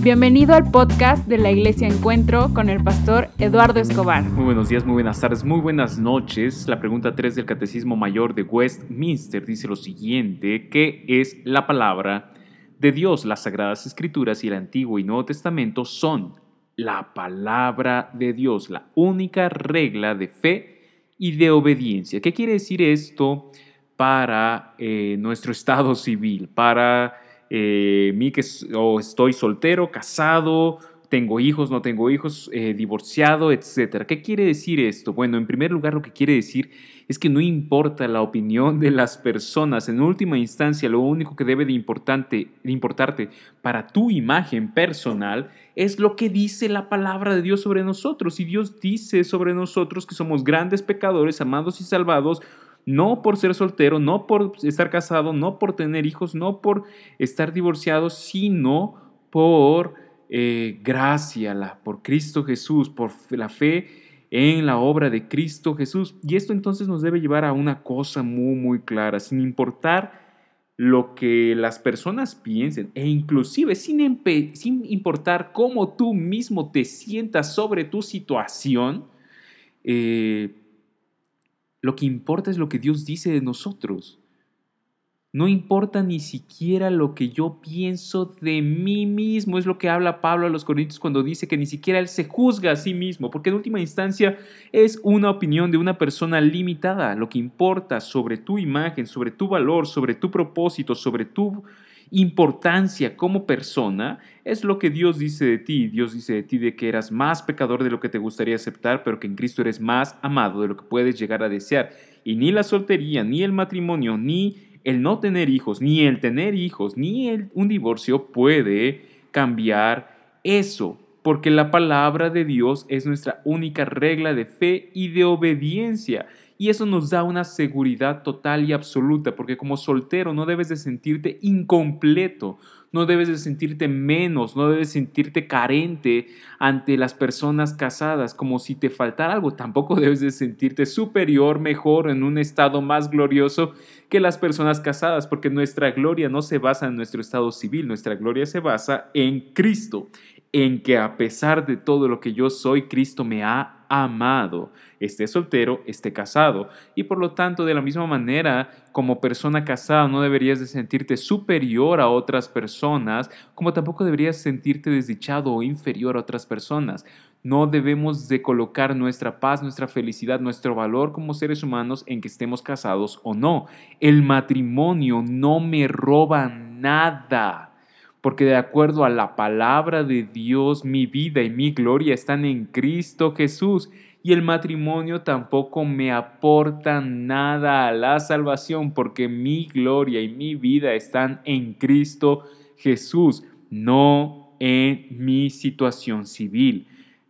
Bienvenido al podcast de la Iglesia Encuentro con el pastor Eduardo Escobar. Muy buenos días, muy buenas tardes, muy buenas noches. La pregunta 3 del Catecismo Mayor de Westminster dice lo siguiente, ¿qué es la palabra de Dios? Las Sagradas Escrituras y el Antiguo y Nuevo Testamento son la palabra de Dios, la única regla de fe y de obediencia. ¿Qué quiere decir esto para eh, nuestro estado civil, para eh, que estoy soltero, casado, tengo hijos, no tengo hijos, eh, divorciado, etcétera. ¿Qué quiere decir esto? Bueno, en primer lugar lo que quiere decir es que no importa la opinión de las personas, en última instancia lo único que debe de, importante, de importarte para tu imagen personal es lo que dice la palabra de Dios sobre nosotros. Y Dios dice sobre nosotros que somos grandes pecadores, amados y salvados no por ser soltero, no por estar casado, no por tener hijos, no por estar divorciado, sino por eh, gracia, por Cristo Jesús, por la fe en la obra de Cristo Jesús. Y esto entonces nos debe llevar a una cosa muy, muy clara, sin importar lo que las personas piensen e inclusive sin, sin importar cómo tú mismo te sientas sobre tu situación, eh, lo que importa es lo que Dios dice de nosotros. No importa ni siquiera lo que yo pienso de mí mismo. Es lo que habla Pablo a los Corintios cuando dice que ni siquiera él se juzga a sí mismo, porque en última instancia es una opinión de una persona limitada. Lo que importa sobre tu imagen, sobre tu valor, sobre tu propósito, sobre tu importancia como persona es lo que Dios dice de ti. Dios dice de ti de que eras más pecador de lo que te gustaría aceptar, pero que en Cristo eres más amado de lo que puedes llegar a desear. Y ni la soltería, ni el matrimonio, ni el no tener hijos, ni el tener hijos, ni el, un divorcio puede cambiar eso, porque la palabra de Dios es nuestra única regla de fe y de obediencia. Y eso nos da una seguridad total y absoluta, porque como soltero no debes de sentirte incompleto, no debes de sentirte menos, no debes sentirte carente ante las personas casadas, como si te faltara algo. Tampoco debes de sentirte superior, mejor, en un estado más glorioso que las personas casadas, porque nuestra gloria no se basa en nuestro estado civil, nuestra gloria se basa en Cristo, en que a pesar de todo lo que yo soy, Cristo me ha amado, esté soltero, esté casado. Y por lo tanto, de la misma manera, como persona casada, no deberías de sentirte superior a otras personas, como tampoco deberías sentirte desdichado o inferior a otras personas. No debemos de colocar nuestra paz, nuestra felicidad, nuestro valor como seres humanos en que estemos casados o no. El matrimonio no me roba nada porque de acuerdo a la palabra de Dios, mi vida y mi gloria están en Cristo Jesús, y el matrimonio tampoco me aporta nada a la salvación, porque mi gloria y mi vida están en Cristo Jesús, no en mi situación civil.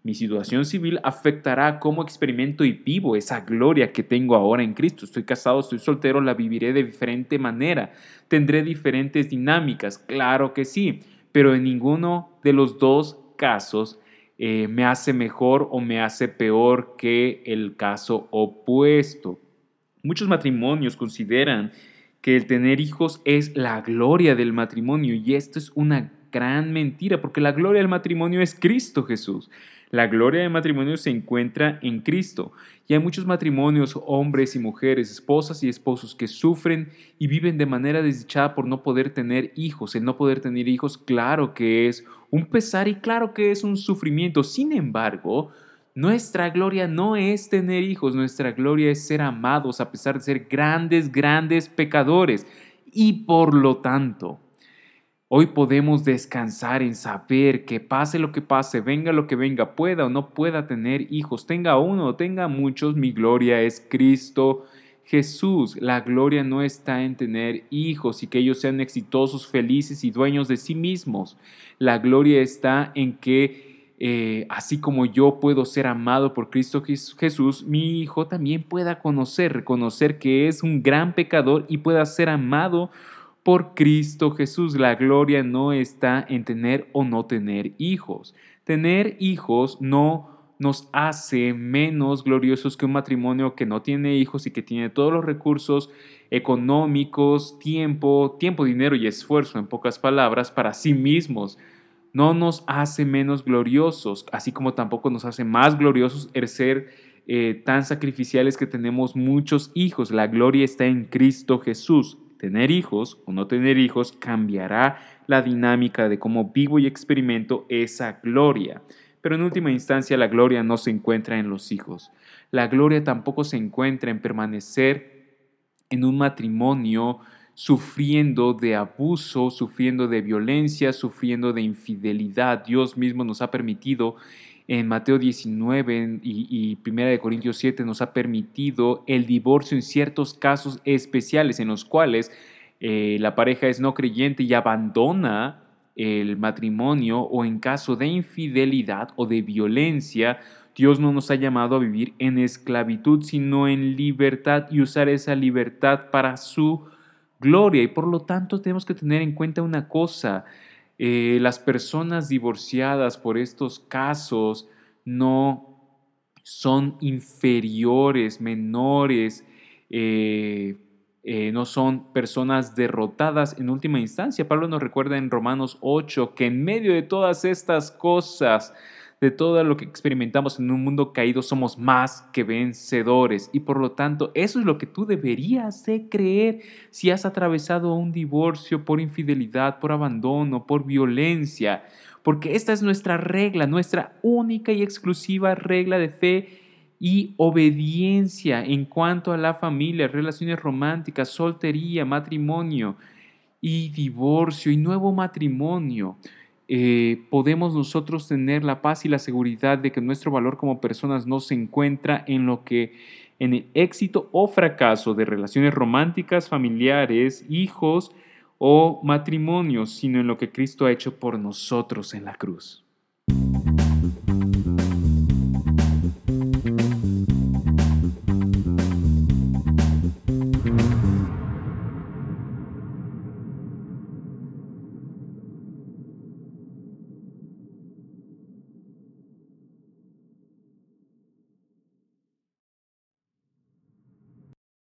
Mi situación civil afectará cómo experimento y vivo esa gloria que tengo ahora en Cristo. Estoy casado, estoy soltero, la viviré de diferente manera. Tendré diferentes dinámicas, claro que sí, pero en ninguno de los dos casos eh, me hace mejor o me hace peor que el caso opuesto. Muchos matrimonios consideran que el tener hijos es la gloria del matrimonio y esto es una gran mentira porque la gloria del matrimonio es Cristo Jesús. La gloria del matrimonio se encuentra en Cristo. Y hay muchos matrimonios, hombres y mujeres, esposas y esposos que sufren y viven de manera desdichada por no poder tener hijos. El no poder tener hijos, claro que es un pesar y claro que es un sufrimiento. Sin embargo, nuestra gloria no es tener hijos, nuestra gloria es ser amados a pesar de ser grandes, grandes pecadores. Y por lo tanto, Hoy podemos descansar en saber que pase lo que pase, venga lo que venga, pueda o no pueda tener hijos, tenga uno o tenga muchos, mi gloria es Cristo Jesús. La gloria no está en tener hijos y que ellos sean exitosos, felices y dueños de sí mismos. La gloria está en que eh, así como yo puedo ser amado por Cristo Jesús, mi hijo también pueda conocer, reconocer que es un gran pecador y pueda ser amado por Cristo Jesús. La gloria no está en tener o no tener hijos. Tener hijos no nos hace menos gloriosos que un matrimonio que no tiene hijos y que tiene todos los recursos económicos, tiempo, tiempo, dinero y esfuerzo, en pocas palabras, para sí mismos. no nos hace menos gloriosos, así como tampoco nos hace más gloriosos el ser eh, tan sacrificiales que tenemos muchos hijos. La gloria está en Cristo Jesús. Tener hijos o no tener hijos cambiará la dinámica de cómo vivo y experimento esa gloria. Pero en última instancia la gloria no se encuentra en los hijos. La gloria tampoco se encuentra en permanecer en un matrimonio sufriendo de abuso, sufriendo de violencia, sufriendo de infidelidad. Dios mismo nos ha permitido en Mateo 19 y, y 1 de Corintios 7 nos ha permitido el divorcio en ciertos casos especiales en los cuales eh, la pareja es no creyente y abandona el matrimonio o en caso de infidelidad o de violencia, Dios no nos ha llamado a vivir en esclavitud, sino en libertad y usar esa libertad para su gloria. Y por lo tanto tenemos que tener en cuenta una cosa, eh, las personas divorciadas por estos casos no son inferiores, menores, eh, eh, no son personas derrotadas en última instancia. Pablo nos recuerda en Romanos 8 que en medio de todas estas cosas, de todo lo que experimentamos en un mundo caído, somos más que vencedores. Y por lo tanto, eso es lo que tú deberías de creer si has atravesado un divorcio por infidelidad, por abandono, por violencia. Porque esta es nuestra regla, nuestra única y exclusiva regla de fe y obediencia en cuanto a la familia, relaciones románticas, soltería, matrimonio y divorcio y nuevo matrimonio. Eh, podemos nosotros tener la paz y la seguridad de que nuestro valor como personas no se encuentra en lo que en el éxito o fracaso de relaciones románticas, familiares, hijos o matrimonios, sino en lo que Cristo ha hecho por nosotros en la cruz.